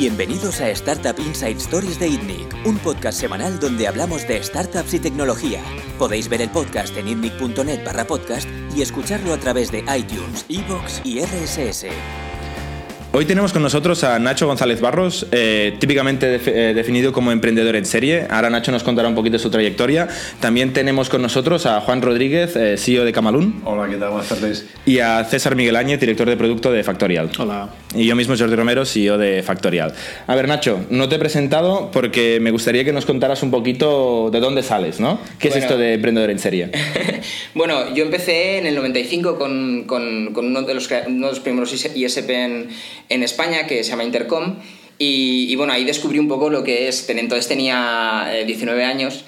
Bienvenidos a Startup Inside Stories de ITNIC, un podcast semanal donde hablamos de startups y tecnología. Podéis ver el podcast en itnic.net barra podcast y escucharlo a través de iTunes, iVoox y RSS. Hoy tenemos con nosotros a Nacho González Barros, eh, típicamente def- eh, definido como emprendedor en serie. Ahora Nacho nos contará un poquito su trayectoria. También tenemos con nosotros a Juan Rodríguez, eh, CEO de Camalún, Hola, ¿qué tal? Buenas tardes. y a César Miguel Áñez, director de producto de Factorial. Hola. Y yo mismo, Jordi Romero, CEO de Factorial. A ver, Nacho, no te he presentado porque me gustaría que nos contaras un poquito de dónde sales, ¿no? ¿Qué es esto de emprendedor en serie? Bueno, yo empecé en el 95 con, con- con uno, de los, uno de los primeros ISP en, en España, que se llama Intercom, y, y bueno, ahí descubrí un poco lo que es, entonces tenía eh, 19 años,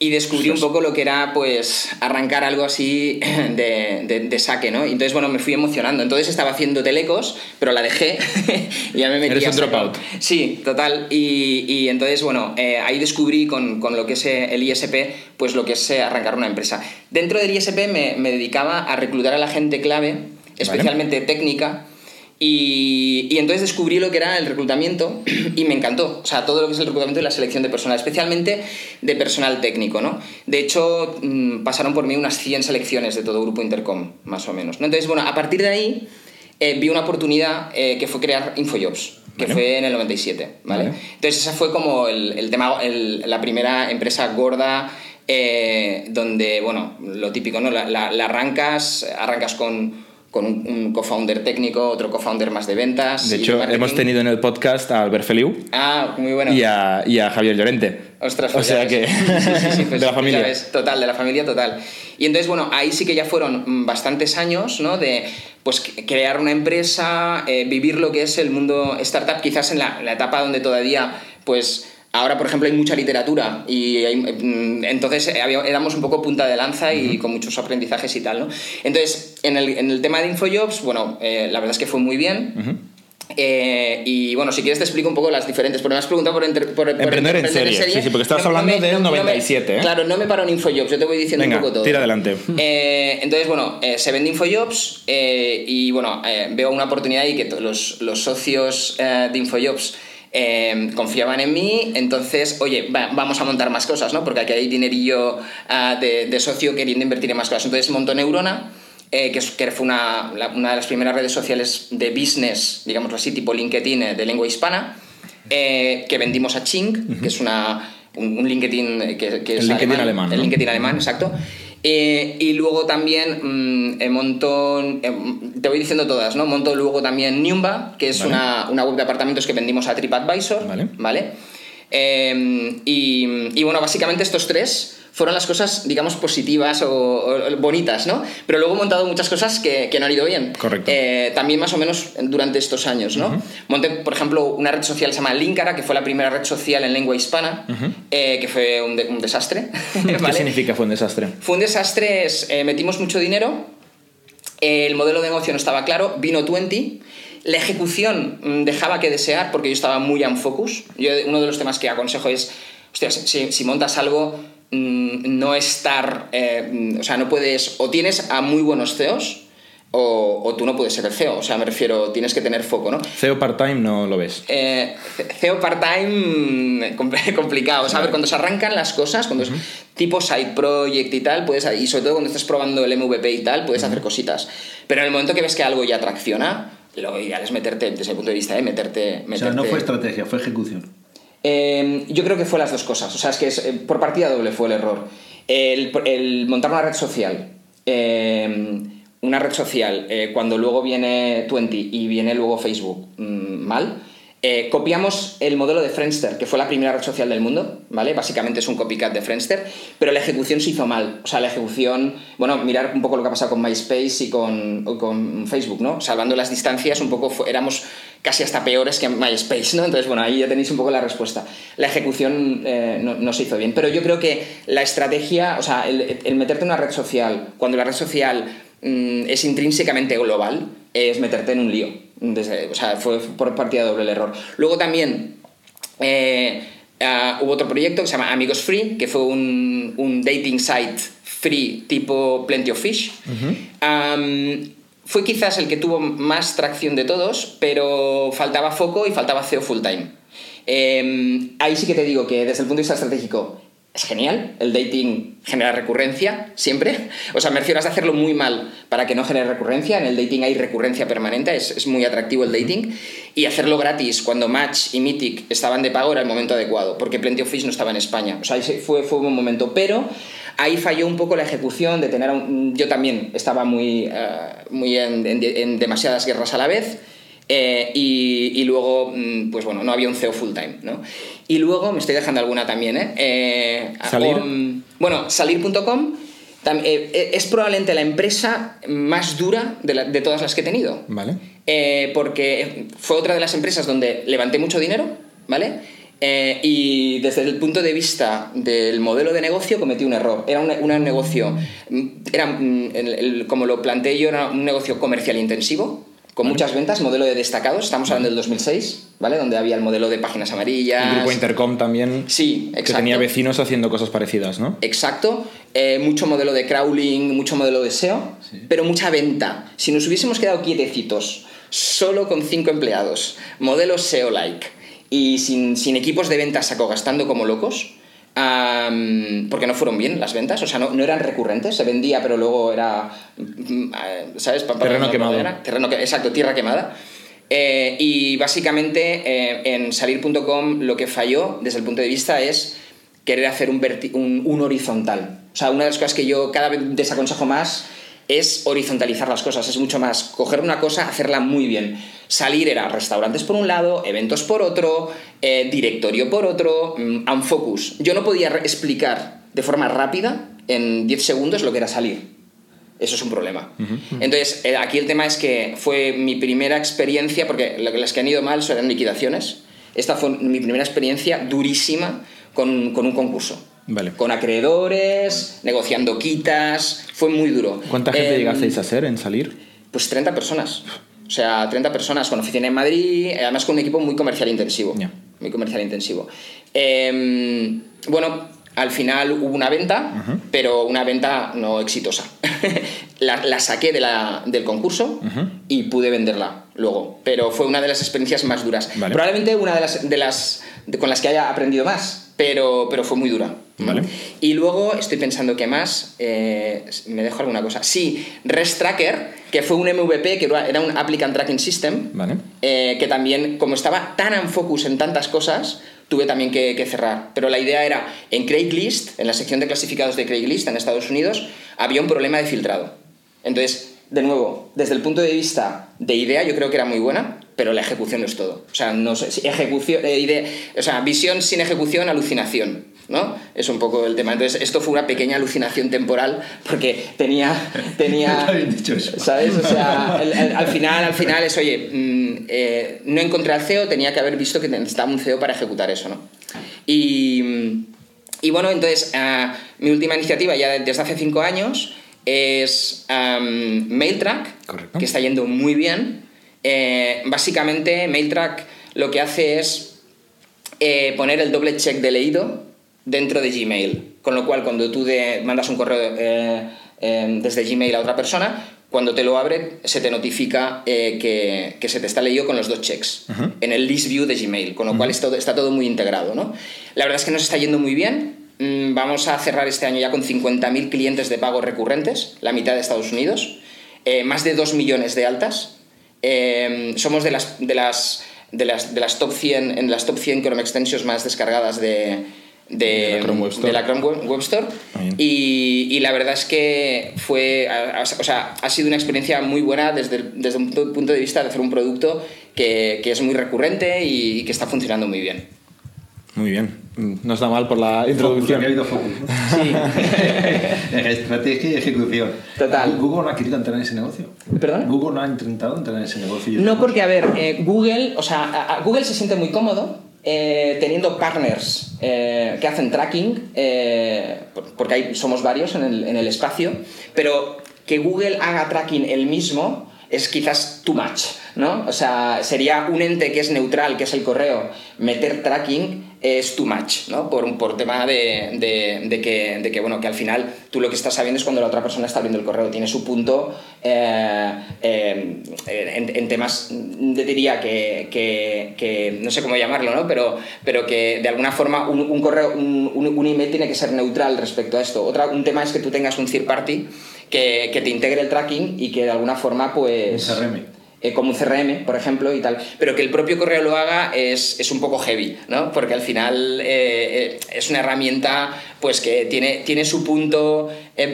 y descubrí un poco lo que era pues arrancar algo así de, de- de saque, ¿no? Y entonces, bueno, me fui emocionando. Entonces estaba haciendo telecos, pero la dejé y ya me metí Eres a un dropout. Sí, total. Y, y entonces, bueno, eh, ahí descubrí con, con lo que es eh, el ISP, pues lo que es eh, arrancar una empresa. Dentro del ISP me, me dedicaba a reclutar a la gente clave, especialmente técnica, y, y entonces descubrí lo que era el reclutamiento y me encantó. O sea, todo lo que es el reclutamiento y la selección de personal, especialmente de personal técnico, ¿no? De hecho, mm, pasaron por mí unas 100 selecciones de todo Grupo Intercom, más o menos. ¿no? Entonces, bueno, a partir de ahí eh, vi una oportunidad eh, que fue crear Infojobs, que Vale. fue en el 97, ¿vale? Vale. Entonces esa fue como el, el tema, el- la primera empresa gorda eh, donde, bueno, lo típico, ¿no? La, la- la arrancas, arrancas con, con un, un co-founder técnico, otro co-founder más de ventas. De hecho, hemos tenido en el podcast a Albert Feliu Ah, muy bueno. y, a, y a Javier Llorente. Ostras, o pues sea ya que... Sí, sí, sí, pues de la familia. ves, total, de la familia total. Y entonces, bueno, ahí sí que ya fueron bastantes años, ¿no? De pues crear una empresa, eh, vivir lo que es el mundo startup, quizás en la, la etapa donde todavía, pues... Ahora, por ejemplo, hay mucha literatura y hay- mm, entonces eh, éramos un poco punta de lanza y con muchos aprendizajes y tal, ¿no? Entonces, en el, en el tema de Infojobs, bueno, eh, la verdad es que fue muy bien. Eh, y bueno, si quieres te explico un poco las diferentes, porque me has preguntado por, entre- por, por Emprender en serie, sí, sí, porque estabas hablando del 97, ¿eh? Claro, no me paro en Infojobs, yo te voy diciendo Venga, un poco todo. tira adelante. Eh, entonces, bueno, se vende Infojobs y bueno, veo una oportunidad y que los, los socios de Infojobs eh, confiaban en mí, entonces, oye, va- vamos a montar más cosas, ¿no? Porque aquí hay dinerillo ah, de, de socio queriendo invertir en más cosas. Entonces montó Neurona, eh, que, que fue una, la- una de las primeras redes sociales de business, digámoslo así, tipo LinkedIn eh, de lengua hispana, eh, que vendimos a Ching, que es una, un, un LinkedIn eh, que, que es El LinkedIn alemán, El ¿no? LinkedIn alemán, exacto. Eh, y luego también mm, eh, montó, eh, te voy diciendo todas, ¿no? Montó luego también Niumba, que es Vale. una, una web de apartamentos que vendimos a TripAdvisor, Vale. ¿vale? Y, y bueno, básicamente estos tres fueron las cosas, digamos, positivas o, o bonitas, ¿no? Pero luego he montado muchas cosas que, que no han ido bien. Correcto. Eh, también más o menos durante estos años, ¿no? Monté, por ejemplo, una red social que se llama Linkara, que fue la primera red social en lengua hispana, eh, que fue un, de- un desastre. ¿Qué ¿vale? significa fue un desastre? Fue un desastre, es, eh, metimos mucho dinero, el modelo de negocio no estaba claro, vino 20, la ejecución mm, dejaba que desear porque yo estaba muy on focus. Yo, uno de los temas que aconsejo es, si, si montas algo, no estar, eh, mm, o sea, no puedes, o tienes a muy buenos CEOs, o, o tú no puedes ser el CEO, o sea, me refiero, tienes que tener foco, ¿no? CEO part-time no lo ves. Eh, CEO part-time compl- complicado. ¿sabes? Cuando se arrancan las cosas, cuando es tipo side project y tal, puedes, y sobre todo cuando estás probando el MVP y tal, puedes hacer cositas. Pero en el momento que ves que algo ya tracciona, lo ideal es meterte, desde el punto de vista de meterte, O sea, no meterte- fue estrategia, fue ejecución. Eh, yo creo que fue las dos cosas. O sea, es que eh, por partida doble fue el error. El, montar una red social. eh, una red social, eh, cuando luego viene 20 y viene luego Facebook mm, mal, eh, copiamos el modelo de Friendster, que fue la primera red social del mundo, ¿vale? Básicamente es un copycat de Friendster, pero la ejecución se hizo mal. O sea, la ejecución, bueno, mirar un poco lo que ha pasado con MySpace y con, con Facebook, ¿no? Salvando las distancias, un poco éramos casi hasta peores que MySpace, ¿no? Entonces, bueno, ahí ya tenéis un poco la respuesta. La ejecución eh, no, se hizo bien, pero yo creo que la estrategia, o sea, el, el meterte en una red social, cuando la red social mm, es intrínsecamente global, es meterte en un lío. Desde- o sea, fue por partida doble el error. Luego también eh, ah, hubo otro proyecto que se llama Amigos Free, que fue un, un dating site free tipo Plenty of Fish. Fue quizás el que tuvo más tracción de todos, pero faltaba foco y faltaba CEO full time. Eh, ahí sí que te digo que desde el punto de vista estratégico es genial. El dating genera recurrencia siempre. O sea, me refiero a hacerlo muy mal para que no genere recurrencia. En el dating hay recurrencia permanente, es, muy atractivo el dating. Y hacerlo gratis cuando Match y Mythic estaban de pago era el momento adecuado, porque Plenty of Fish no estaba en España. O sea, ahí fue, fue un buen momento. Pero ahí falló un poco la ejecución de tener. Un, yo también estaba muy, uh, muy en, demasiadas guerras a la vez. Eh, y, y, luego, pues bueno, no había un CEO full time, ¿no? Y luego, me estoy dejando alguna también, ¿eh? eh ¿Salir? Um, bueno, salir.com eh, es probablemente la empresa más dura de, la, de, todas las que he tenido. Vale. Eh, porque fue otra de las empresas donde levanté mucho dinero, ¿vale? y desde el punto de vista del modelo de negocio cometí un error. Era un, un negocio, era, el, el, como lo planteé yo, era un negocio comercial intensivo, con Vale. muchas ventas, modelo de destacados, estamos hablando del 2006, ¿vale? Donde había el modelo de páginas amarillas. El grupo Intercom también. Sí, exacto. Que tenía vecinos haciendo cosas parecidas, ¿no? Exacto. Eh, mucho modelo de crawling, mucho modelo de SEO, sí. pero mucha venta. Si nos hubiésemos quedado quietecitos, solo con cinco empleados, modelo SEO-like, y sin, sin equipos de ventas saco gastando como locos, Um, porque no fueron bien las ventas, o sea, no, no, eran recurrentes, se vendía, pero luego era, ¿sabes? Terreno no, quemado. Era, terreno, exacto, tierra quemada. Eh, y básicamente eh, en salir.com lo que falló desde el punto de vista es querer hacer un, un, un, horizontal. O sea, una de las cosas que yo cada vez desaconsejo más es horizontalizar las cosas, es mucho más coger una cosa, hacerla muy bien. Salir era restaurantes por un lado, eventos por otro, eh, directorio por otro, um, unfocus. Yo no podía explicar de forma rápida, en 10 segundos, lo que era salir. Eso es un problema. Uh -huh. Entonces, eh, aquí el tema es que fue mi primera experiencia, porque las que han ido mal eran liquidaciones. Esta fue mi primera experiencia durísima con, con un concurso. Vale. Con acreedores, negociando quitas, fue muy duro. ¿Cuánta gente eh, llegasteis a ser en salir? Pues 30 personas. O sea, 30 personas con oficina en Madrid, además con un equipo muy comercial intensivo. Yeah. Muy comercial intensivo. Eh, bueno, al final hubo una venta, uh -huh. pero una venta no exitosa. la, la, saqué de la, del concurso uh -huh. y pude venderla luego. Pero fue una de las experiencias más duras. Vale. Probablemente una de las, de las de, con las que haya aprendido más, pero, pero fue muy dura. Vale. Y luego estoy pensando que más, eh, me dejo alguna cosa. Sí, Rest Tracker, que fue un MVP, que era un Applicant Tracking System, vale. eh, que también, como estaba tan en focus en tantas cosas, tuve también que, que, cerrar. Pero la idea era, en Craigslist, en la sección de clasificados de Craigslist en Estados Unidos, había un problema de filtrado. Entonces, de nuevo, desde el punto de vista de idea, yo creo que era muy buena, pero la ejecución no es todo. O sea, no sé, ejecución, eh, idea, o sea, visión sin ejecución, alucinación. ¿no? Es un poco el tema. Entonces, esto fue una pequeña alucinación temporal porque tenía. tenía dicho eso. ¿Sabes? O sea, el, el, al final, al final es, oye, mmm, eh, no encontré al CEO, tenía que haber visto que necesitaba un CEO para ejecutar eso, ¿no? Y, y bueno, entonces, uh, mi última iniciativa ya desde hace cinco años es um, MailTrack, Correcto. que está yendo muy bien. Eh, básicamente, MailTrack lo que hace es eh, poner el doble check de leído dentro de Gmail. Con lo cual, cuando tú de, mandas un correo eh, eh, desde Gmail a otra persona, cuando te lo abre, se te notifica eh, que, que, se te está leído con los dos checks uh -huh. en el list view de Gmail, con lo uh -huh. cual está, está, todo muy integrado. ¿no? La verdad es que nos está yendo muy bien. Mm, vamos a cerrar este año ya con 50.000 clientes de pago recurrentes, la mitad de Estados Unidos, más de 2 millones de altas. Eh, somos de las, de, las, de, las, de las top 100, en las top 100 Chrome Extensions más descargadas de, de, de, la Chrome Web Store, de la Chrome Web Store. Y, y, la verdad es que fue, o sea, ha sido una experiencia muy buena desde, desde un punto de vista de hacer un producto que, que es muy recurrente y, y, que está funcionando muy bien. Muy bien, no está mal por la introducción. Focus, ha habido focus, ¿no? Sí. Estrategia y ejecución. Total. ¿Google no ha querido entrar en ese negocio? ¿Perdón? ¿Google no ha intentado entrar en ese negocio? No, porque, a ver, eh, Google, o sea, a, a Google se siente muy cómodo eh, teniendo partners eh, que hacen tracking, eh, porque hay, somos varios en el, en el, espacio, pero que Google haga tracking él mismo es quizás too much, ¿no? O sea, sería un ente que es neutral, que es el correo, meter tracking es too much, ¿no? Por, por tema de, de- que, de que, bueno, que al final tú lo que estás sabiendo es cuando la otra persona está abriendo el correo, tiene su punto eh, eh, en, temas, te diría que, que- que no sé cómo llamarlo, ¿no? Pero, pero que de alguna forma un, correo, un, un- email tiene que ser neutral respecto a esto. Otra, un tema es que tú tengas un third party que, que te integre el tracking y que de alguna forma, pues... eh, como un CRM, por ejemplo, y tal. Pero que el propio correo lo haga es, es un poco heavy, ¿no? Porque al final eh, eh, es una herramienta pues que tiene, tiene su punto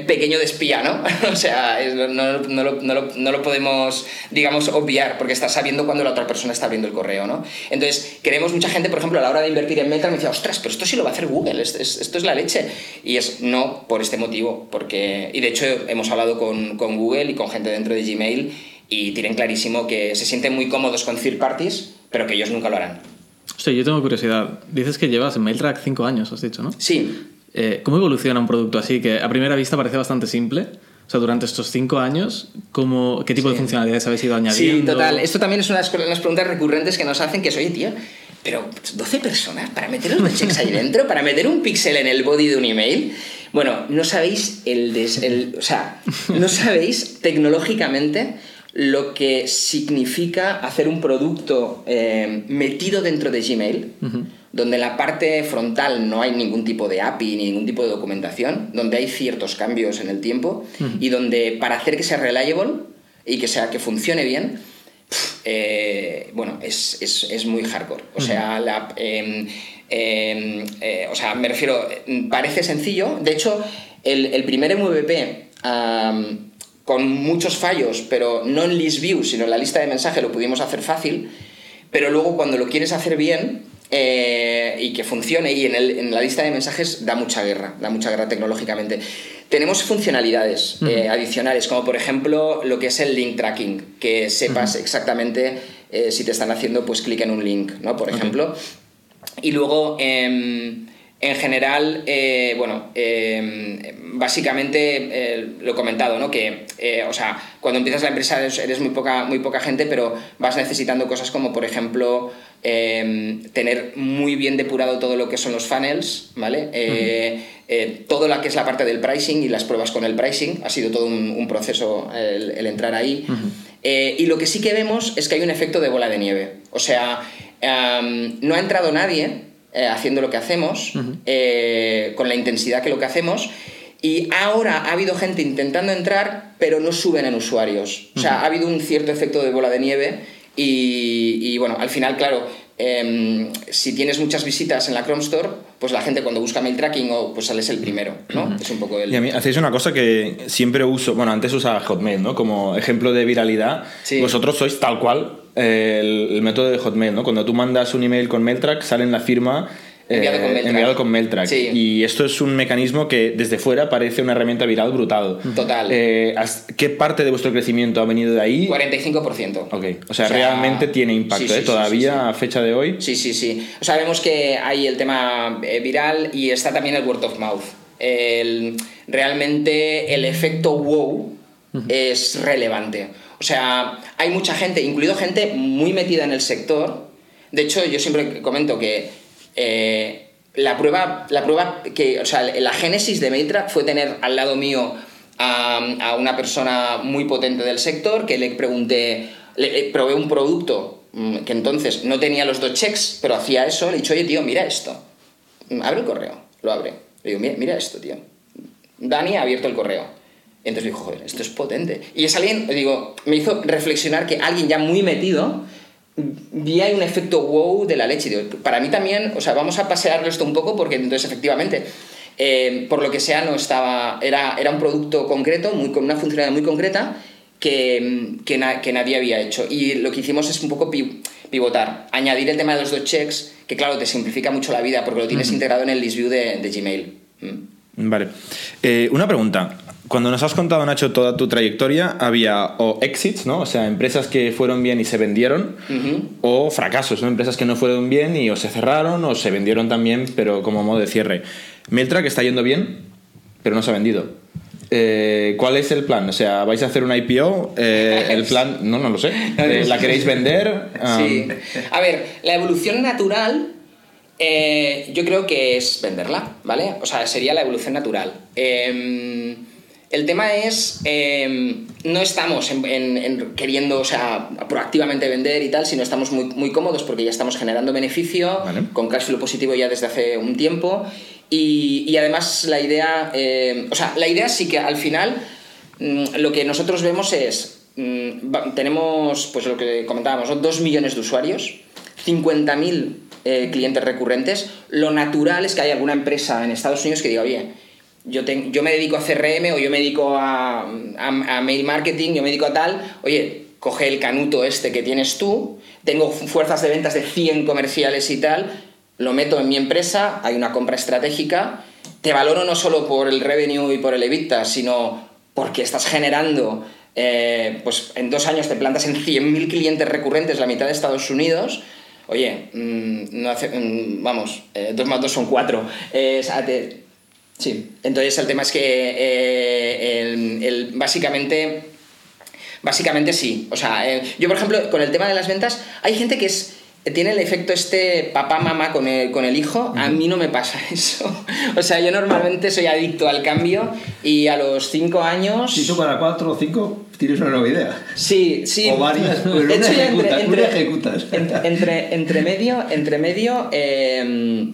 pequeño de espía, ¿no? o sea, no, no lo, no lo- no lo podemos, digamos, obviar, porque estás sabiendo cuando la otra persona está abriendo el correo, ¿no? Entonces, queremos mucha gente, por ejemplo, a la hora de invertir en Meta, me decía, ostras, pero esto sí lo va a hacer Google, es- es- esto es la leche. Y es no por este motivo, porque... Y de hecho hemos hablado con, con Google y con gente dentro de Gmail y tienen clarísimo que se sienten muy cómodos con third parties, pero que ellos nunca lo harán. Hostia, yo tengo curiosidad. Dices que llevas en MailTrack 5 años, has dicho, ¿no? Sí, Eh, ¿Cómo evoluciona un producto así que a primera vista parece bastante simple? O sea, durante estos 5 años, ¿cómo, ¿qué tipo de Sí. funcionalidades habéis ido añadiendo? Sí, total. Esto también es una de las preguntas recurrentes que nos hacen, que es, oye, tío, pero 12 personas para meter los checks ahí dentro, para meter un píxel en el body de un email. Bueno, no sabéis el, des- el- o sea, no sabéis tecnológicamente lo que significa hacer un producto eh, metido dentro de Gmail, donde en la parte frontal no hay ningún tipo de API ni ningún tipo de documentación, donde hay ciertos cambios en el tiempo y donde para hacer que sea reliable y que sea que funcione bien, eh, bueno, es, es- es muy hardcore. O sea, la, em, em, eh, o sea, me refiero, parece sencillo. De hecho, el, el primer MVP, con muchos fallos, pero no en list view, sino en la lista de mensaje, lo pudimos hacer fácil. Pero luego, cuando lo quieres hacer bien eh, y que funcione, y en, el- en la lista de mensajes da mucha guerra, da mucha guerra tecnológicamente. Tenemos funcionalidades eh, adicionales, como por ejemplo lo que es el link tracking, que sepas exactamente eh, si te están haciendo pues clic en un link, ¿no? Por ejemplo. Y luego, em, en general, eh, bueno, em, básicamente eh, lo he comentado, ¿no? Que, eh, o sea, cuando empiezas la empresa eres, eres muy, poca, muy poca gente, pero vas necesitando cosas como, por ejemplo, em, tener muy bien depurado todo lo que son los funnels, ¿vale? Eh, eh, todo lo que es la parte del pricing y las pruebas con el pricing, ha sido todo un, un proceso el, el entrar ahí. Eh, y lo que sí que vemos es que hay un efecto de bola de nieve. O sea, em, no ha entrado nadie eh, haciendo lo que hacemos, eh, con la intensidad que lo que hacemos, y ahora ha habido gente intentando entrar, pero no suben en usuarios. O sea, ha habido un cierto efecto de bola de nieve y, y, bueno, al final, claro, em, si tienes muchas visitas en la Chrome Store, pues la gente cuando busca mail tracking o pues sales el primero, ¿no? Es un poco el... Y a mí hacéis una cosa que siempre uso, bueno, antes usaba Hotmail, ¿no? Como ejemplo de viralidad. Sí. Vosotros sois tal cual eh, el, el método de Hotmail, ¿no? Cuando tú mandas un email con MailTrack, sale en la firma eh, Enviado con MailTrack. enviado con MailTrack. Sí. Y esto es un mecanismo que desde fuera parece una herramienta viral brutal. Total. Eh, ¿has- ¿Qué parte de vuestro crecimiento ha venido de ahí? 45%. Ok, o sea, realmente tiene impacto, sí, sí, ¿eh? Todavía a fecha de hoy. Sí, sí, sí. O sea, vemos que hay el tema eh, viral y está también el word of mouth. El- realmente el efecto wow es relevante. O sea, hay mucha gente, incluido gente muy metida en el sector. De hecho, yo siempre comento que eh, la prueba, la prueba que, o sea, la génesis de Mailtrack fue tener al lado mío a, una persona muy potente del sector que le pregunté, le, le probé un producto mm, que entonces no tenía los dos checks, pero hacía eso, le he dicho, oye tío, mira esto. Mm, Abre el correo, lo abre. Le digo, mira, mira esto, tío. Dani ha abierto el correo. Y entonces dijo, joder, esto es potente. Y es alguien, digo, me hizo reflexionar que alguien ya muy metido vi ahí un efecto wow de la leche. Digo, para mí también, o sea, vamos a pasearlo esto un poco porque entonces efectivamente, eh, por lo que sea, no estaba, era, era un producto concreto, muy, con una funcionalidad muy concreta que, que, na- que nadie había hecho. Y lo que hicimos es un poco pi- pivotar, añadir el tema de los dos checks, que claro, te simplifica mucho la vida porque lo tienes integrado en el list view de, de Gmail. Mm. Vale. Eh, una pregunta. Cuando nos has contado, Nacho, toda tu trayectoria, había o exits, ¿no? O sea, empresas que fueron bien y se vendieron, o fracasos, ¿no? Empresas que no fueron bien y o se cerraron o se vendieron también, pero como modo de cierre. Mailtrack está yendo bien, pero no se ha vendido. Eh, ¿Cuál es el plan? O sea, ¿vais a hacer una IPO? Eh, ¿El plan? No, no lo sé. Eh, ¿La queréis vender? Sí. A ver, la evolución natural yo creo que es venderla, ¿vale? O sea, sería la evolución natural. Eh, el tema es, eh, no estamos en, en- en queriendo, o sea, proactivamente vender y tal, sino estamos muy, muy cómodos porque ya estamos generando beneficio, Vale. con cash flow positivo ya desde hace un tiempo. Y, y además la idea, eh, o sea, la idea sí que al final mm, lo que nosotros vemos es, mm, tenemos, pues lo que comentábamos, ¿no? 2 millones de usuarios, 50.000 eh, clientes recurrentes. Lo natural es que haya alguna empresa en Estados Unidos que diga, oye, yo, yo me dedico a CRM o yo me dedico a, a- mail marketing, yo me dedico a tal, oye, coge el canuto este que tienes tú, tengo fu- fuerzas de ventas de 100 comerciales y tal, lo meto en mi empresa, hay una compra estratégica, te valoro no solo por el revenue y por el EBITDA, sino porque estás generando, eh, pues en dos años te plantas en 100.000 clientes recurrentes, la mitad de Estados Unidos, oye, mm, no hace- mm, vamos, eh, dos más dos son cuatro. Eh, Sí, entonces el tema es que eh, el- el- básicamente, básicamente sí. O sea, eh, yo por ejemplo, con el tema de las ventas, hay gente que es tiene el efecto este papá mamá con el, con el hijo, a mí no me pasa eso. O sea, yo normalmente soy adicto al cambio y a los cinco años... Si tú para 4 o 5 tienes una nueva idea. Sí, sí. O varias, pero una ejecutas, una ejecutas. Entre, entre, entre medio, entre medio eh,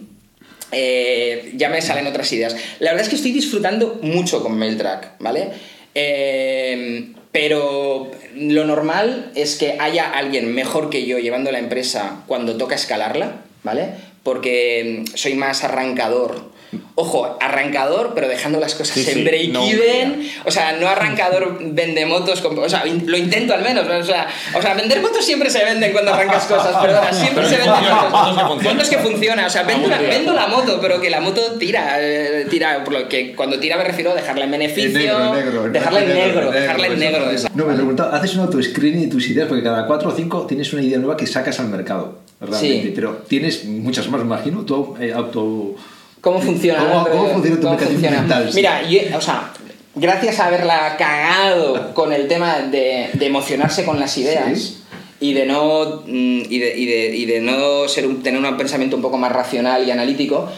eh, ya me salen otras ideas. La verdad es que estoy disfrutando mucho con MailTrack, ¿vale? Eh, pero lo normal es que haya alguien mejor que yo llevando la empresa cuando toca escalarla, ¿vale? Porque mm, soy más arrancador. Ojo, arrancador, pero dejando las cosas Sí, en sí, break-even. no, o sea, no arrancador vende motos. con- o sea, lo intento al menos. ¿no? O, sea, o sea, vender motos siempre se venden cuando arrancas cosas, perdona, siempre Pero se venden funciona, motos. motos que funciona. O sea, vendo, la, bien. vendo la moto, pero que la moto tira. eh, tira por lo que cuando tira me refiero a dejarla en beneficio. Negro, negro. dejarla en negro, dejarla en negro. No, me preguntaba, haces un auto-screening de tus ideas porque cada 4 o 5 tienes una idea nueva que sacas al mercado. Realmente. Sí. Pero tienes muchas más, imagino. Tú eh, auto. ¿Cómo funciona? ¿Cómo- funciona tu ¿Cómo funciona? mental? Sí. Mira, yo- o sea, gracias a haberla cagado con el tema de, de emocionarse con las ideas Sí. y de no mm, y de, y de- y de no ser un- tener un pensamiento un poco más racional y analítico,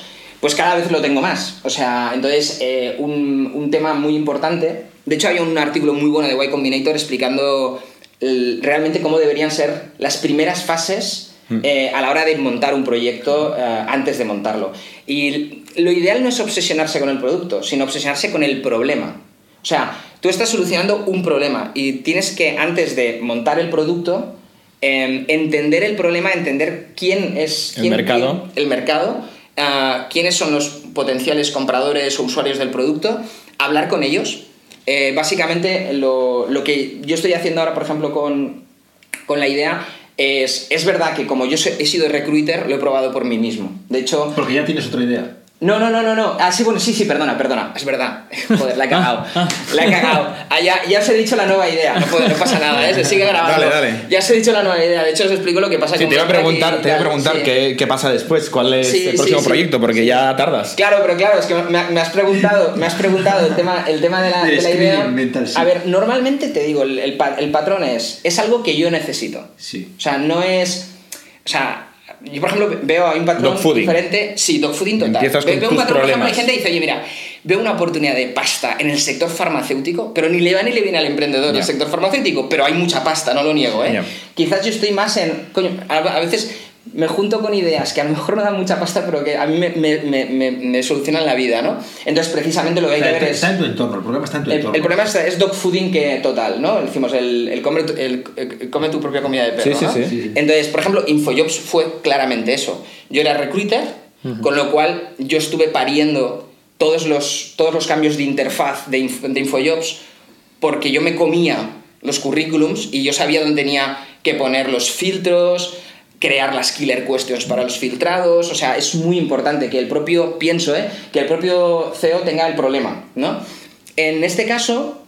pues cada vez lo tengo más. O sea, entonces eh, un, un tema muy importante. De hecho, hay un artículo muy bueno de Y Combinator explicando el- realmente cómo deberían ser las primeras fases eh, a la hora de montar un proyecto eh, antes de montarlo. Y lo ideal no es obsesionarse con el producto, sino obsesionarse con el problema. O sea, tú estás solucionando un problema y tienes que, antes de montar el producto, eh, entender el problema, entender quién es El quién- mercado. quién- el mercado, ah, quiénes son los potenciales compradores o usuarios del producto, hablar con ellos. Eh, básicamente, lo, lo que yo estoy haciendo ahora, por ejemplo, con, con la idea es, es verdad que como yo he sido recruiter, lo he probado por mí mismo. De hecho, Porque ya tienes otra idea. No, no, no, no, no. Ah, sí, bueno, sí, sí, perdona, perdona. Es verdad. Joder, la he cagado. La he cagado. Ah, ya, ya os he dicho la nueva idea. No, puede- no pasa nada, ¿eh? Se sigue grabando. Dale, dale. Ya os he dicho la nueva idea. De hecho, os explico lo que pasa Sí, con te iba a preguntar, te iba a preguntar sí. qué, qué pasa después, cuál es Sí, el próximo sí. proyecto, porque ya tardas. Claro, pero claro, es que me, me has preguntado, me has preguntado el tema, el tema de la, de idea. mental, sí. A ver, normalmente te digo, el, el el patrón es, es algo que yo necesito. Sí. O sea, no es. O sea, yo por ejemplo veo hay un patrón diferente. Sí, dogfooding total. Empiezas Ve- con veo un patrón, por ejemplo, hay gente que dice, oye, mira, veo una oportunidad de pasta en el sector farmacéutico, pero ni le va ni le viene al emprendedor del Ya. sector farmacéutico, pero hay mucha pasta, no lo niego, ¿eh? Quizás yo estoy más en. Coño, a veces me junto con ideas que a lo mejor no dan mucha pasta, pero que a mí me, me, me, me- me solucionan la vida, ¿no? Entonces, precisamente lo que hay O sea, que ver es. está en tu entorno, el problema está en tu El, entorno. el problema es, es dogfooding que total, ¿no? Decimos, el, el come, tu- el- el come tu propia comida de perro, Sí, sí, ¿no? sí. Sí, sí. Entonces, por ejemplo, Infojobs fue claramente eso. Yo era recruiter, con lo cual yo estuve pariendo todos los, todos los cambios de interfaz de, Inf- de Infojobs porque yo me comía los currículums y yo sabía dónde tenía que poner los filtros, crear las killer questions para los filtrados, o sea, es muy importante que el propio, pienso, ¿eh? que el propio CEO tenga el problema, ¿no? En este caso,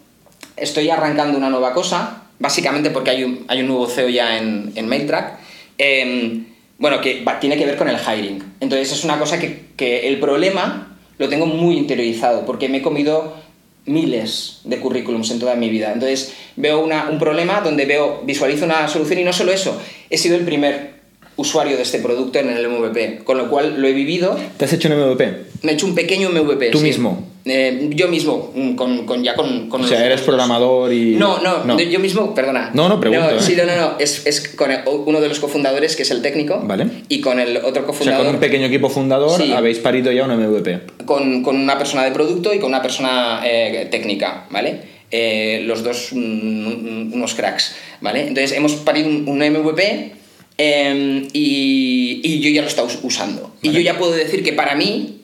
estoy arrancando una nueva cosa, básicamente porque hay un, nuevo CEO ya en, MailTrack, em, bueno, que tiene que ver con el hiring. Entonces es una cosa que, que el problema lo tengo muy interiorizado, porque me he comido miles de currículums en toda mi vida. Entonces veo una- un problema donde veo, visualizo una solución y no solo eso, he sido el primer usuario de este producto en el MVP, con lo cual lo he vivido. ¿Te has hecho un MVP? Me he hecho un pequeño MVP. ¿Tú sí. mismo? Eh, yo mismo, mm, con, con- ya con, con O sea, eres programador y... No, no, yo mismo, perdona. No, no, pregunto, ¿eh? Sí, no, no, no, es, es con uno de los cofundadores, que es el técnico, Vale. y con el otro O sea, cofundador, con un pequeño equipo fundador Sí. habéis parido ya un MVP. con, con una persona de producto y con una persona eh, técnica, ¿vale? Eh, los dos mm, mm, unos cracks, ¿vale? Entonces hemos parido un, un MVP eh, y, y yo ya lo us- usando. Y yo ya puedo decir que para mí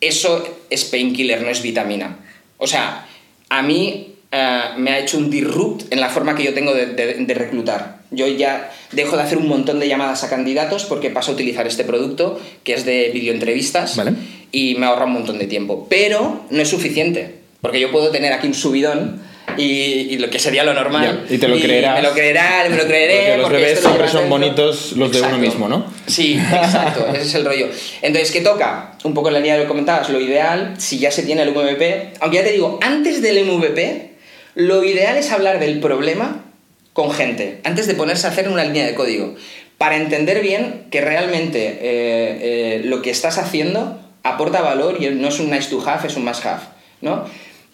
eso es painkiller, no es vitamina. O sea, a mí eh, me ha hecho un disrupt en la forma que yo tengo de, de- de reclutar. Yo ya dejo de hacer un montón de llamadas a candidatos porque paso a utilizar este producto que es de videoentrevistas Vale. y me ahorra un montón de tiempo. Pero no es suficiente, porque yo puedo tener aquí un subidón y, y lo que sería lo normal. Ya, y te lo creerás. Me lo creerá, me lo creeré. Porque los bebés lo siempre lleva son bonitos los de uno Exacto. mismo, ¿no? Sí, exacto, ese es el rollo. Entonces, ¿qué toca? Un poco en la línea de lo que comentabas, lo ideal, si ya se tiene el MVP, aunque ya te digo, antes del MVP, lo ideal es hablar del problema con gente, antes de ponerse a hacer una línea de código, para entender bien que realmente eh, eh, lo que estás haciendo aporta valor y no es un nice to have, es un must have, ¿no?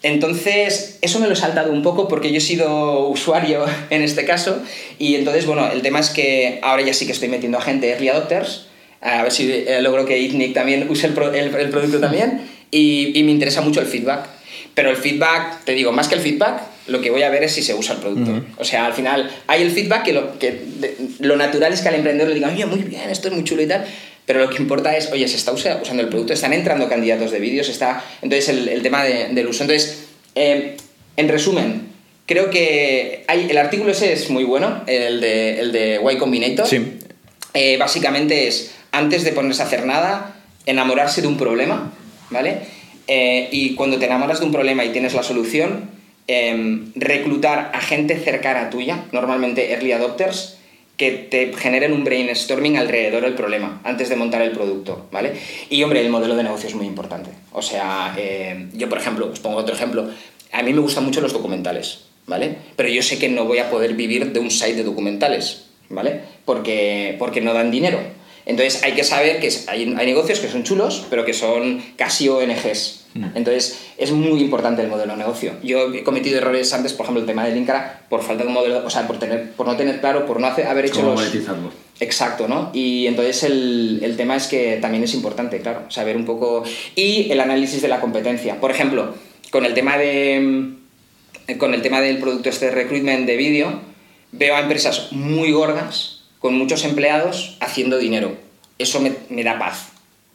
Entonces, eso me lo he saltado un poco porque yo he sido usuario en este caso y entonces, bueno, el tema es que ahora ya sí que estoy metiendo a gente early adopters, a ver si eh, logro que ITNIC también use el, pro- el- el producto también y, y me interesa mucho el feedback. Pero el feedback, te digo, más que el feedback, lo que voy a ver es si se usa el producto. O sea, al final hay el feedback que lo, que de- lo natural es que al emprendedor le digan, oye, muy bien, esto es muy chulo y tal. Pero lo que importa es, oye, se está usa- usando el producto, están entrando candidatos de vídeos, está. Entonces, el, el tema de- del uso. Entonces, eh, en resumen, creo que hay, el artículo ese es muy bueno, el de, el de Y Combinator. Sí. Eh, básicamente es, antes de ponerse a hacer nada, enamorarse de un problema, ¿vale? Eh, y cuando te enamoras de un problema y tienes la solución, em, reclutar a gente cercana tuya, normalmente early adopters, que te generen un brainstorming alrededor del problema antes de montar el producto, ¿vale? Y hombre, el modelo de negocio es muy importante. O sea, eh, yo por ejemplo, os pongo otro ejemplo, a mí me gustan mucho los documentales, ¿vale? Pero yo sé que no voy a poder vivir de un site de documentales, ¿vale? Porque, porque no dan dinero. Entonces hay que saber que hay, hay negocios que son chulos, pero que son casi ONGs. Entonces es muy importante el modelo de negocio. Yo he cometido errores antes, por ejemplo, el tema del Incara, por falta de un modelo, o sea, por, tener, por no tener claro, por no hacer, haber hecho ¿Cómo los... monetizarlo? Exacto, ¿no? Y entonces el, el tema es que también es importante, claro, saber un poco... Y el análisis de la competencia. Por ejemplo, con el tema de... Con el tema del producto este de recruitment de vídeo, veo a empresas muy gordas, con muchos empleados, haciendo dinero. Eso me, me da paz,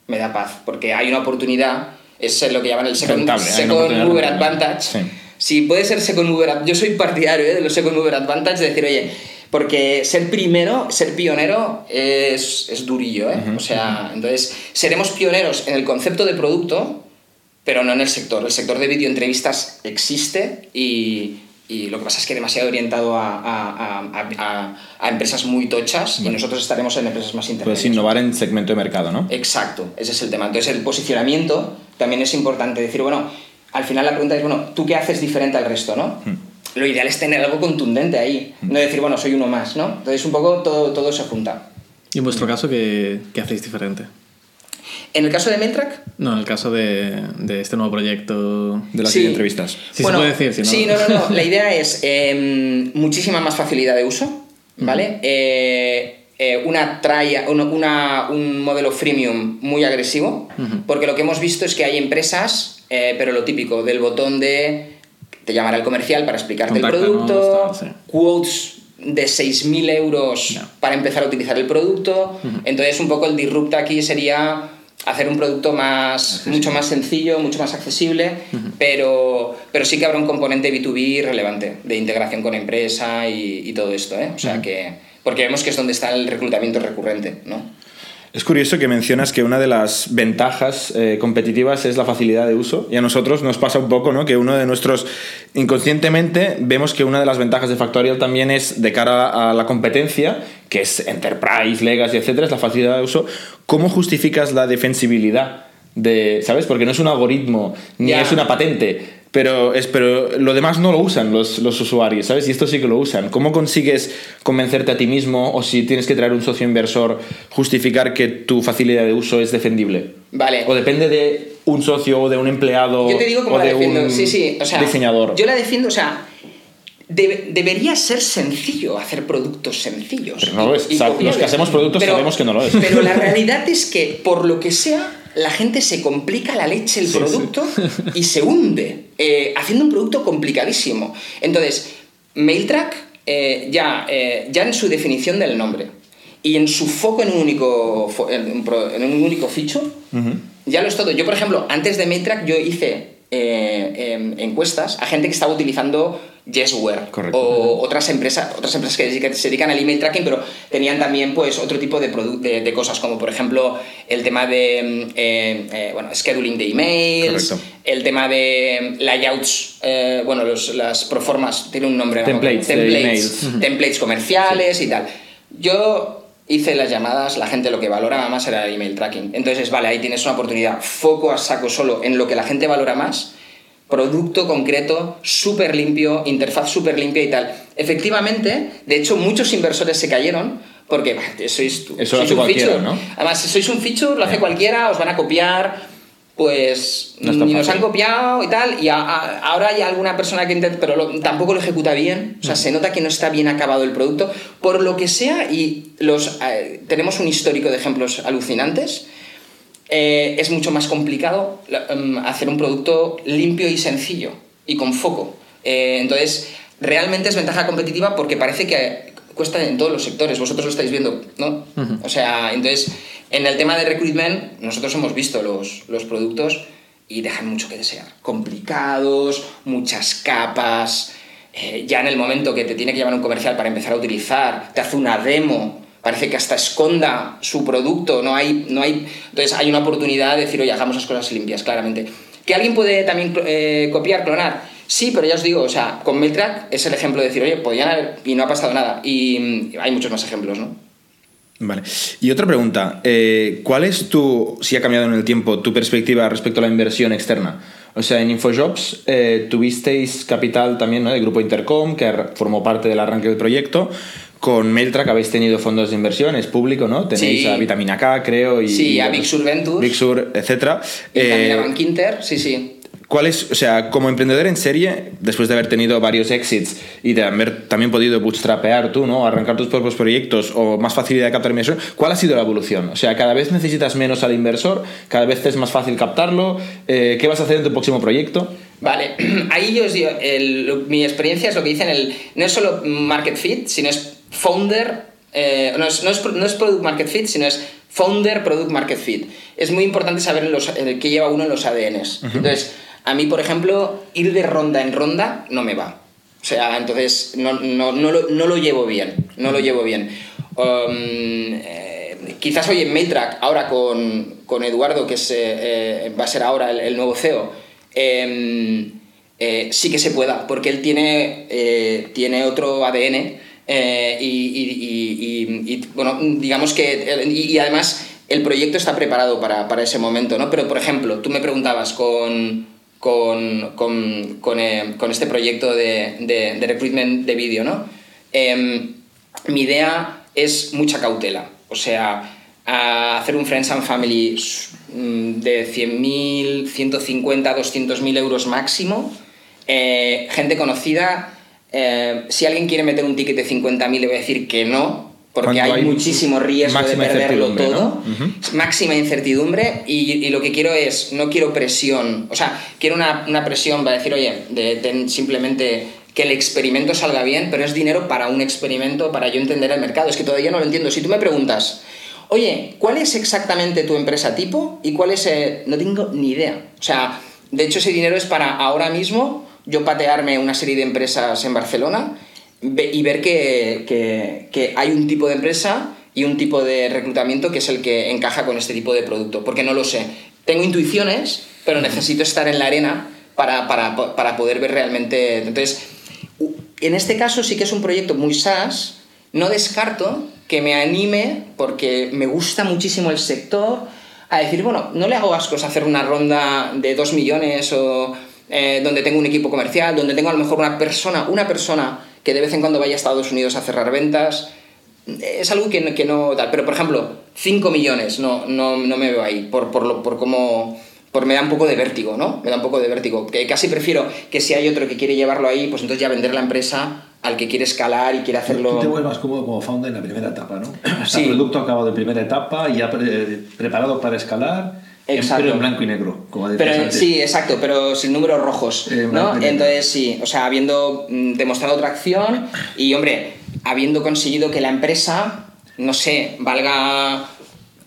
me da paz, porque hay una oportunidad, es lo que llaman el second, Rentable, second rentable. advantage. Sí. Si puede ser second ad- yo soy partidario ¿eh? de los second mover advantage, de decir, oye, porque ser primero, ser pionero es, es durillo, ¿eh? O sea, entonces seremos pioneros en el concepto de producto, pero no en el sector. El sector de videoentrevistas existe y, y lo que pasa es que demasiado orientado a, a- a- a- empresas muy tochas y nosotros estaremos en empresas más intermedias. Puedes innovar en segmento de mercado, ¿no? Exacto, ese es el tema. Entonces el posicionamiento también es importante. Decir, bueno, al final la pregunta es, bueno, ¿tú qué haces diferente al resto, no? Lo ideal es tener algo contundente ahí, no decir, bueno, soy uno más, ¿no? Entonces un poco todo, todo se junta. ¿Y en vuestro caso qué, qué hacéis diferente? En el caso de Meltrack, No, en el caso de, de este nuevo proyecto. De las Sí. entrevistas. Sí, se puede decir, si no- Sí, no, no, no. La idea es eh, muchísima más facilidad de uso, ¿vale? Eh, eh, una traya, una, una- un modelo freemium muy agresivo, porque lo que hemos visto es que hay empresas, eh, pero lo típico, del botón de te llamará el comercial para explicarte el Contáctanos, producto, tal, sí. quotes de 6.000 euros Ya. para empezar a utilizar el producto. Entonces, un poco el disrupt aquí sería hacer un producto más, mucho más sencillo, mucho más accesible, pero, pero sí que habrá un componente B2B relevante de integración con empresa y, y todo esto. ¿eh? O sea que, porque vemos que es donde está el reclutamiento recurrente. ¿no? Es curioso que mencionas que una de las ventajas eh, competitivas es la facilidad de uso y a nosotros nos pasa un poco, ¿no? Que uno de nuestros inconscientemente vemos que una de las ventajas de Factorial también es de cara a la competencia, que es Enterprise, Legacy, etcétera, es la facilidad de uso. ¿Cómo justificas la defensibilidad de, sabes? Porque no es un algoritmo ni Ya. es una patente. Pero, es, pero lo demás no lo usan los, los usuarios, ¿sabes? Y esto sí que lo usan. ¿Cómo consigues convencerte a ti mismo o si tienes que traer un socio inversor, justificar que tu facilidad de uso es defendible? Vale. O depende de un socio o de un empleado Yo te digo cómo o la de defiendo. un Sí, sí. O sea, diseñador. Yo la defiendo, o sea. debe- debería ser sencillo hacer productos sencillos. Pero no lo es. y- y Sab- los que hacemos productos sabemos que no lo es. Pero la realidad es que, por lo que sea, la gente se complica la leche el Sí, producto y se hunde eh, haciendo un producto complicadísimo. Entonces, MailTrack, eh, ya, eh, ya en su definición del nombre y en su foco en un único, en un, único ficho, ya lo es todo. Yo, por ejemplo, antes de MailTrack, yo hice em, encuestas a gente que estaba utilizando Yesware Correcto. o otras empresas, otras empresas que se- dedican al email tracking, pero tenían también pues otro tipo de, de, de cosas, como por ejemplo el tema de eh, eh, bueno, scheduling de emails, Correcto. el tema de layouts, eh, bueno, los, las proformas, tiene un nombre. ¿no? Templates de templates, templates comerciales y tal. Yo hice las llamadas, la gente lo que valoraba más era el email tracking. Entonces, vale, ahí tienes una oportunidad, foco a saco solo en lo que la gente valora más, producto concreto, súper limpio, interfaz súper limpia y tal. Efectivamente, de hecho, muchos inversores se cayeron porque bah, sois, tú- Eso lo sois hace un cualquiera, feature. ¿no? Además, si sois un feature, lo hace cualquiera, os van a copiar, pues No ni nos han copiado y tal, y a- a- ahora hay alguna persona que intenta, pero lo- tampoco lo ejecuta bien, o sea, se nota que no está bien acabado el producto, por lo que sea, y los, eh, tenemos un histórico de ejemplos alucinantes, eh, es mucho más complicado em, hacer un producto limpio y sencillo y con foco. Eh, entonces, realmente es ventaja competitiva porque parece que cuesta en todos los sectores, vosotros lo estáis viendo, ¿no? O sea, entonces, en el tema de recruitment, nosotros hemos visto los, los productos y dejan mucho que desear. Complicados, muchas capas. eh, ya en el momento que te tiene que llevar un comercial para empezar a utilizar, te hace una demo, parece que hasta esconda su producto, no hay, no hay, entonces hay una oportunidad de decir, oye, hagamos las cosas limpias, claramente. ¿Que alguien puede también eh, copiar, clonar? Sí, pero ya os digo, o sea, con MailTrack es el ejemplo de decir, oye, podían haber, y no ha pasado nada. Y hay muchos más ejemplos, ¿no? Vale. Y otra pregunta, eh, ¿cuál es tu, si ha cambiado en el tiempo, tu perspectiva respecto a la inversión externa? O sea, en Infojobs eh, tuvisteis capital también ¿no? del grupo Intercom, que formó parte del arranque del proyecto. Con Mailtrack habéis tenido fondos de inversión, es público, ¿no? Tenéis Sí. a Vitamina K, creo, y... Sí, y a Big Sur Ventures. Big Sur, etcétera. Y también Eh, a Bank Inter, sí, sí. ¿Cuál es, o sea, como emprendedor en serie, después de haber tenido varios exits y de haber también podido bootstrapear tú, ¿no? Arrancar tus propios proyectos o más facilidad de captar inversión, ¿cuál ha sido la evolución? O sea, cada vez necesitas menos al inversor, cada vez es más fácil captarlo, eh, ¿qué vas a hacer en tu próximo proyecto? Vale, ahí yo os digo, el- mi experiencia es lo que dicen, el, no es solo market fit, sino es founder, eh, no, es, no, es, no es product market fit, sino es founder product market fit. Es muy importante saber los, eh, qué lleva uno en los ADNs. Entonces, a mí, por ejemplo, ir de ronda en ronda no me va. O sea, entonces no, no, no, lo, no lo llevo bien, no lo llevo bien. Um, eh, quizás hoy en Mailtrack, ahora con, con Eduardo, que es, eh, va a ser ahora el, el nuevo CEO, em, eh, sí que se pueda, porque él tiene, tiene otro ADN eh, y, bueno, digamos que, y, y además el proyecto está preparado para, para ese momento, ¿no? Pero, por ejemplo, tú me preguntabas con, con, con, eh, este proyecto de, de, recruitment de vídeo, ¿no? Em, mi idea es mucha cautela, o sea, hacer un Friends and Family mm, de 100.000, 150, 200.000 euros máximo, eh, gente conocida, eh, si alguien quiere meter un ticket de 50.000 le voy a decir que no, porque hay, hay muchísimo riesgo de perderlo todo, ¿no? Máxima incertidumbre y, y lo que quiero es, no quiero presión, o sea, quiero una, una presión para decir, oye, de, de simplemente que el experimento salga bien, pero es dinero para un experimento, para yo entender el mercado, es que todavía no lo entiendo. Si tú me preguntas, oye, ¿cuál es exactamente tu empresa tipo y cuál es... eh, No tengo ni idea. O sea, de hecho ese dinero es para ahora mismo yo patearme una serie de empresas en Barcelona y ver que, que- que hay un tipo de empresa y un tipo de reclutamiento que es el que encaja con este tipo de producto, porque no lo sé. Tengo intuiciones, pero necesito estar en la arena para, para, para poder ver realmente... Entonces, en este caso sí que es un proyecto muy SaaS, no descarto que me anime, porque me gusta muchísimo el sector, a decir, bueno, no le hago ascos hacer una ronda de 2 millones o eh, donde tengo un equipo comercial, donde tengo a lo mejor una persona, una persona que de vez en cuando vaya a Estados Unidos a cerrar ventas. Es algo que no, que no tal. Pero, por ejemplo, 5 millones, no, no, no me veo ahí, por, por, lo- por cómo... Por me da un poco de vértigo, ¿no? Me da un poco de vértigo. Que casi prefiero que si hay otro que quiere llevarlo ahí, pues entonces ya vender la empresa al que quiere escalar y quiere hacerlo... Tú te vuelves más cómodo como founder en la primera etapa, ¿no? Sí. el producto acabado de primera etapa, ya pre- preparado para escalar, Exacto. pero en blanco y negro, como Pero antes. sí, exacto, pero sin números rojos, Eh, ¿no? Entonces sí, o sea, habiendo mm, demostrado tracción y, hombre, habiendo conseguido que la empresa, no sé, valga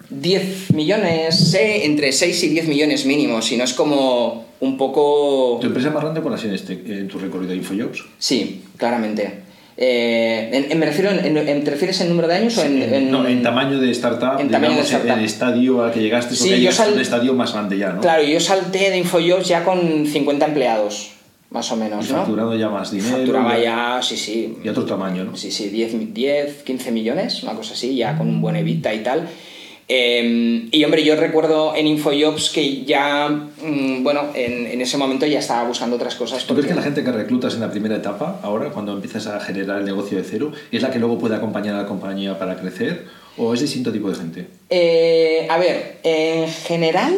10 millones, entre 6 y 10 millones mínimo, si no es como un poco... ¿Tu empresa más grande cuál ha sido este, en tu recorrido de InfoJobs? Sí, claramente. Eh, en- en- ¿Me refiero, en, en- ¿te refieres en número de años o en, no, en tamaño de startup, en tamaño de digamos, startup. el estadio al que llegaste, Sí, yo sal- un estadio más grande ya, ¿no? Claro, yo salté de InfoJobs ya con 50 empleados, más o menos, Y ¿no? facturando ya más dinero. Facturaba ya- ya, sí, sí. Y otro tamaño, ¿no? Sí, sí, 10, 10, 15 millones, una cosa así, ya con un buen evita y tal. Eh, y hombre, yo recuerdo en InfoJobs que ya, mm, bueno, en, en ese momento ya estaba buscando otras cosas. ¿Tú crees que la gente que reclutas en la primera etapa, ahora, cuando empiezas a generar el negocio de cero, es la que luego puede acompañar a la compañía para crecer? ¿O es distinto tipo de gente? Eh, a ver, en general,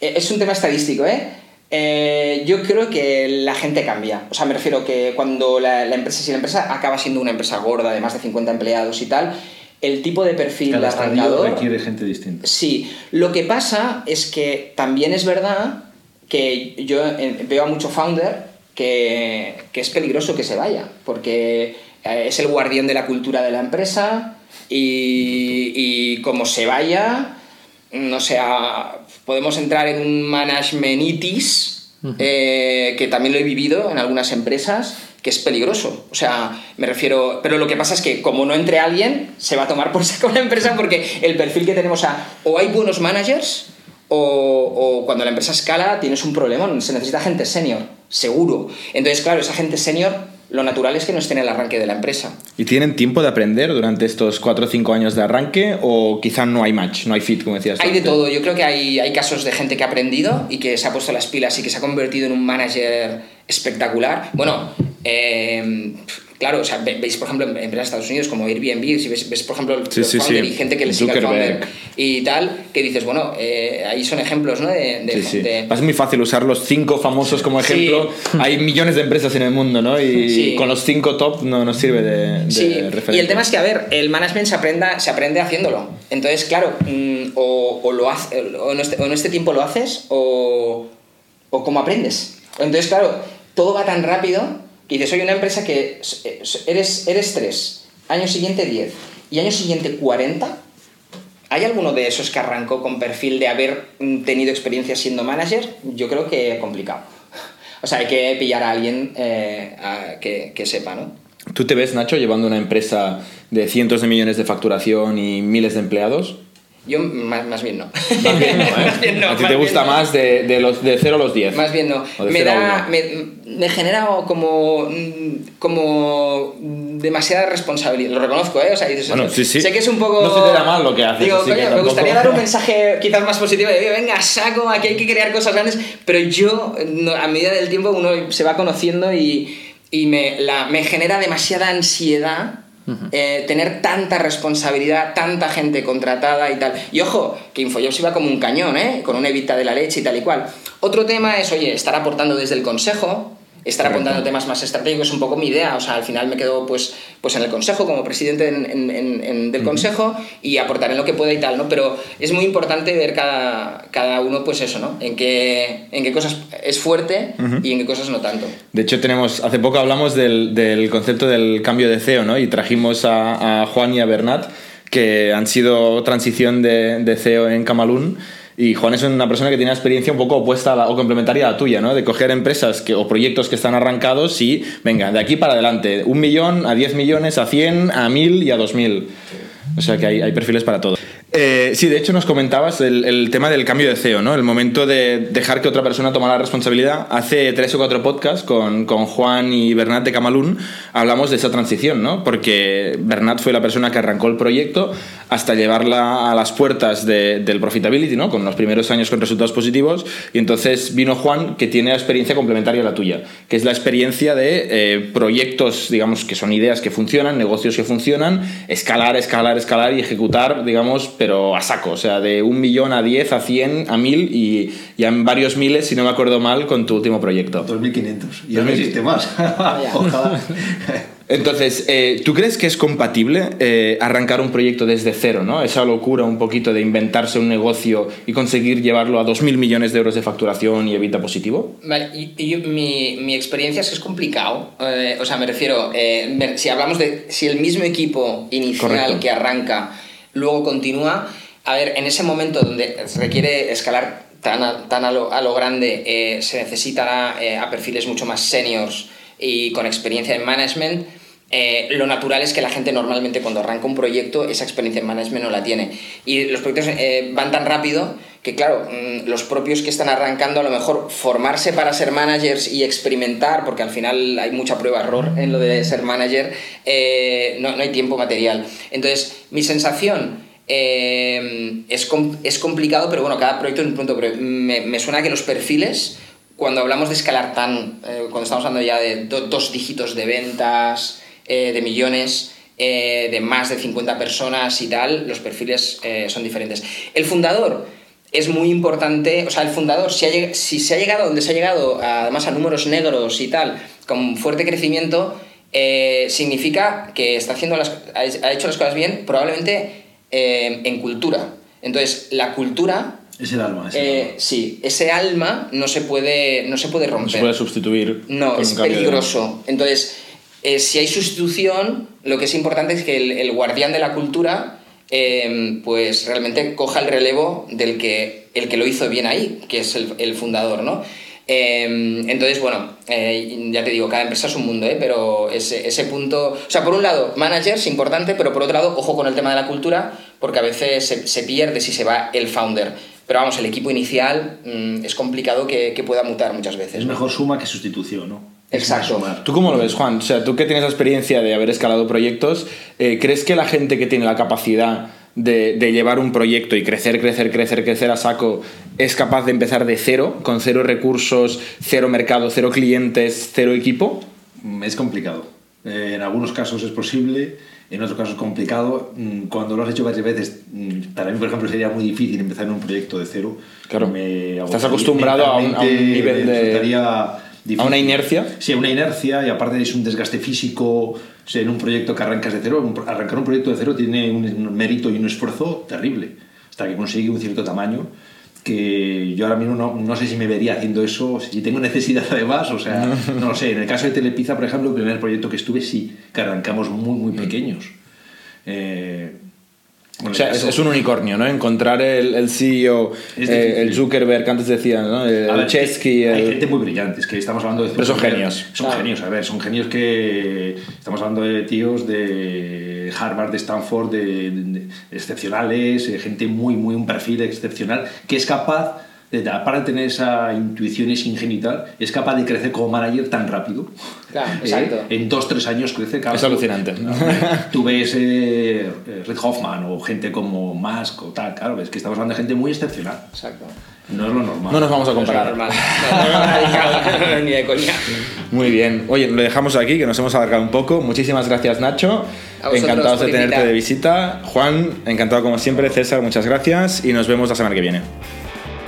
eh, es un tema estadístico, ¿eh? Eh, yo creo que la gente cambia. O sea, me refiero que cuando la, la empresa, si la empresa acaba siendo una empresa gorda de más de 50 empleados y tal, el tipo de perfil Cada de arrancador... requiere gente distinta. Sí, lo que pasa es que también es verdad que yo eh, veo a mucho founder que, que es peligroso que se vaya, porque eh, es el guardián de la cultura de la empresa y, y como se vaya, no sé, a- podemos entrar en un managementitis, eh, que también lo he vivido en algunas empresas, que es peligroso. O sea, me refiero. Pero lo que pasa es que, como no entre alguien, se va a tomar por saco la empresa porque el perfil que tenemos a. O hay buenos managers, o, o cuando la empresa escala tienes un problema. Se necesita gente senior, seguro. Entonces, claro, esa gente senior, lo natural es que no esté en el arranque de la empresa. ¿Y tienen tiempo de aprender durante estos 4 o 5 años de arranque o quizá no hay match, no hay fit, como decías? Hay de todo. Yo creo que hay, hay casos de gente que ha aprendido y que se ha puesto las pilas y que se ha convertido en un manager espectacular. Bueno, eh, claro, o sea, ve- veis, por ejemplo, en empresas de Estados Unidos como Airbnb, si ves, ves, por ejemplo, el Sí, sí, founder sí. y gente que le sigue al founder y tal, que dices, bueno, eh, ahí son ejemplos, ¿no? De. Es muy fácil usar los cinco famosos como ejemplo. Hay millones de empresas en el mundo, ¿no? Y con los cinco top no nos sirve de, referencia. y el tema es que, a ver, el management se, aprenda, se aprende haciéndolo. Entonces, claro, mm, o, o lo hace, o, en este, o en este tiempo lo haces o, o cómo aprendes. Entonces, claro, todo va tan rápido que dices, soy una empresa que s- eres, eres 3, año siguiente 10 y año siguiente 40. ¿Hay alguno de esos que arrancó con perfil de haber tenido experiencia siendo manager? Yo creo que complicado. O sea, hay que pillar a alguien eh, que, que sepa, ¿no? ¿Tú te ves, Nacho, llevando una empresa de cientos de millones de facturación y miles de empleados? Yo más, más bien no. Más bien no, ¿eh? Más bien no, A ti te gusta no. más de, de los, de 0 a los 10. Más bien no. Me, da, me, me genera como, como demasiada responsabilidad. Lo reconozco, ¿eh? O sea, dices, Bueno, sí, sí. Sé que es un poco... No se te da mal lo que haces, Digo, así que coño, me gustaría dar un mensaje quizás más positivo de, venga, saco, aquí hay que crear cosas grandes, pero yo, a medida del tiempo, uno se va conociendo y, y me, la, me genera demasiada ansiedad eh, tener tanta responsabilidad, tanta gente contratada y tal. Y ojo, que Infojobs iba como un cañón, ¿eh? Con una evita de la leche y tal y cual. Otro tema es, oye, estar aportando desde el consejo, estar Correcto. apuntando temas más estratégicos, es un poco mi idea. O sea, al final me quedo pues, pues en el consejo, como presidente en- en- en- del consejo, y aportar en lo que pueda y tal, ¿no? Pero es muy importante ver cada, cada uno, pues eso, ¿no? En qué, en qué cosas es fuerte y en qué cosas no tanto. De hecho, tenemos, hace poco hablamos del, del concepto del cambio de CEO, ¿no? Y trajimos a, a Juan y a Bernat, que han sido transición de, de CEO en Camalún. Y Juan es una persona que tiene una experiencia un poco opuesta la- o complementaria a la tuya, ¿no? De coger empresas que, o proyectos que están arrancados y, venga, de aquí para adelante, un millón, a 10 millones, a 100, a 1000 y a 2000. O sea que hay, hay perfiles para todo. Eh, sí, de hecho nos comentabas el, tema del cambio de CEO, ¿no? El momento de dejar que otra persona tomara la responsabilidad. Hace tres o cuatro podcasts con, con, Juan y Bernat de Camalún hablamos de esa transición, ¿no? Porque Bernat fue la persona que arrancó el proyecto hasta llevarla a las puertas de, del profitability, ¿no? Con los primeros años con resultados positivos. Y entonces vino Juan, que tiene la experiencia complementaria a la tuya, que es la experiencia de eh, proyectos, digamos, que son ideas que funcionan, negocios que funcionan, escalar, escalar, escalar y ejecutar, digamos, pero a saco, o sea, de un millón a diez, a cien, a mil y ya en varios miles, si no me acuerdo mal, con tu último proyecto. 2.500. Y ya no existe más. Ojalá. Entonces, eh, ¿tú crees que es compatible eh, arrancar un proyecto desde cero, ¿no? Esa locura un poquito de inventarse un negocio y conseguir llevarlo a 2.000 millones de euros de facturación y evita positivo? Vale, y, y mi, mi, experiencia es que es complicado. Eh, o sea, me refiero, eh, si hablamos de si el mismo equipo inicial Correcto. que arranca luego continúa, a ver, en ese momento donde requiere escalar tan a, lo, grande, eh, se necesitará a perfiles mucho más seniors y con experiencia en management, eh, lo natural es que la gente normalmente cuando arranca un proyecto esa experiencia en management no la tiene. Y los proyectos eh, van tan rápido que, claro, mmm, los propios que están arrancando a lo mejor formarse para ser managers y experimentar, porque al final hay mucha prueba-error en lo de ser manager, eh, no, no, hay tiempo material. Entonces, mi sensación... es, com es complicado, pero bueno, cada proyecto es un punto. Pero me, me suena que los perfiles cuando hablamos de escalar tan, eh, cuando estamos hablando ya de do, dos dígitos de ventas, eh, de millones, eh, de más de 50 personas y tal, los perfiles eh, son diferentes. El fundador es muy importante, o sea, el fundador, si, ha, si se ha llegado donde se ha llegado, además a números negros y tal, con fuerte crecimiento, significa que está haciendo las, ha hecho las cosas bien, probablemente en cultura. Entonces, la cultura es el alma. Eh, alma. Sí, ese alma no se puede, no se puede romper. No se puede sustituir. No, es peligroso. Entonces, eh, si hay sustitución, lo que es importante es que el, el guardián de la cultura eh, pues realmente coja el relevo del que, el que lo hizo bien ahí, que es el, el fundador, ¿no? Eh, entonces, bueno, eh, ya te digo, cada empresa es un mundo, ¿eh? pero ese, ese punto... O sea, por un lado, managers, importante, pero por otro lado, ojo con el tema de la cultura, porque a veces se, se pierde si se va el founder. Pero vamos, el equipo inicial mmm, es complicado que, que, pueda mutar muchas veces. Es ¿no? mejor suma que sustitución, ¿no? Exacto. ¿Tú cómo lo ves, Juan? O sea, tú que tienes la experiencia de haber escalado proyectos, eh, ¿crees que la gente que tiene la capacidad de, de, llevar un proyecto y crecer, crecer, crecer, crecer a saco es capaz de empezar de cero, con cero recursos, cero mercado, cero clientes, cero equipo? Es complicado. Eh, en algunos casos es posible, en otros casos es complicado. Mm, cuando lo has hecho varias veces, mm, para mí, por ejemplo, sería muy difícil empezar en un proyecto de cero. Claro. Me Estás acostumbrado a un, a un, nivel de... Difícil. ¿A una inercia? Sí, a una inercia y aparte es un desgaste físico. O sea, en un proyecto que arrancas de cero, arrancar un proyecto de cero tiene un mérito y un esfuerzo terrible hasta que consigue un cierto tamaño que yo ahora mismo no, no, sé si me vería haciendo eso, si tengo necesidad además, o sea, no lo sé. En el caso de Telepizza, por ejemplo, el primer proyecto que estuve, sí, que arrancamos muy, muy pequeños. Eh, o sea, caso, es, un unicornio, ¿no? Encontrar el, el CEO, eh, el Zuckerberg, que antes decían, ¿no? El, a ver, Chesky. Hay gente muy brillante, es que estamos hablando de. Pero son genios. Son claro. genios, a ver, son genios que. Estamos hablando de tíos de Harvard, de Stanford, de, de, de excepcionales, eh, gente muy, muy, un perfil excepcional, que es capaz para tener esa intuición y esa ingenuidad, es capaz de crecer como manager tan rápido. Claro, exacto. Eh, en dos, tres años crece. Claro, es alucinante. ¿no? Tú ves eh, Red Hoffman o gente como Musk o tal, claro, ves que estamos hablando de gente muy excepcional. Exacto. No es lo normal. No nos vamos a comparar. No, no, no, ni de coña. Muy bien. Oye, lo dejamos aquí, que nos hemos alargado un poco. Muchísimas gracias, Nacho. Encantados de tenerte invitar. de visita. Juan, encantado como siempre. César, muchas gracias. Y nos vemos la semana que viene.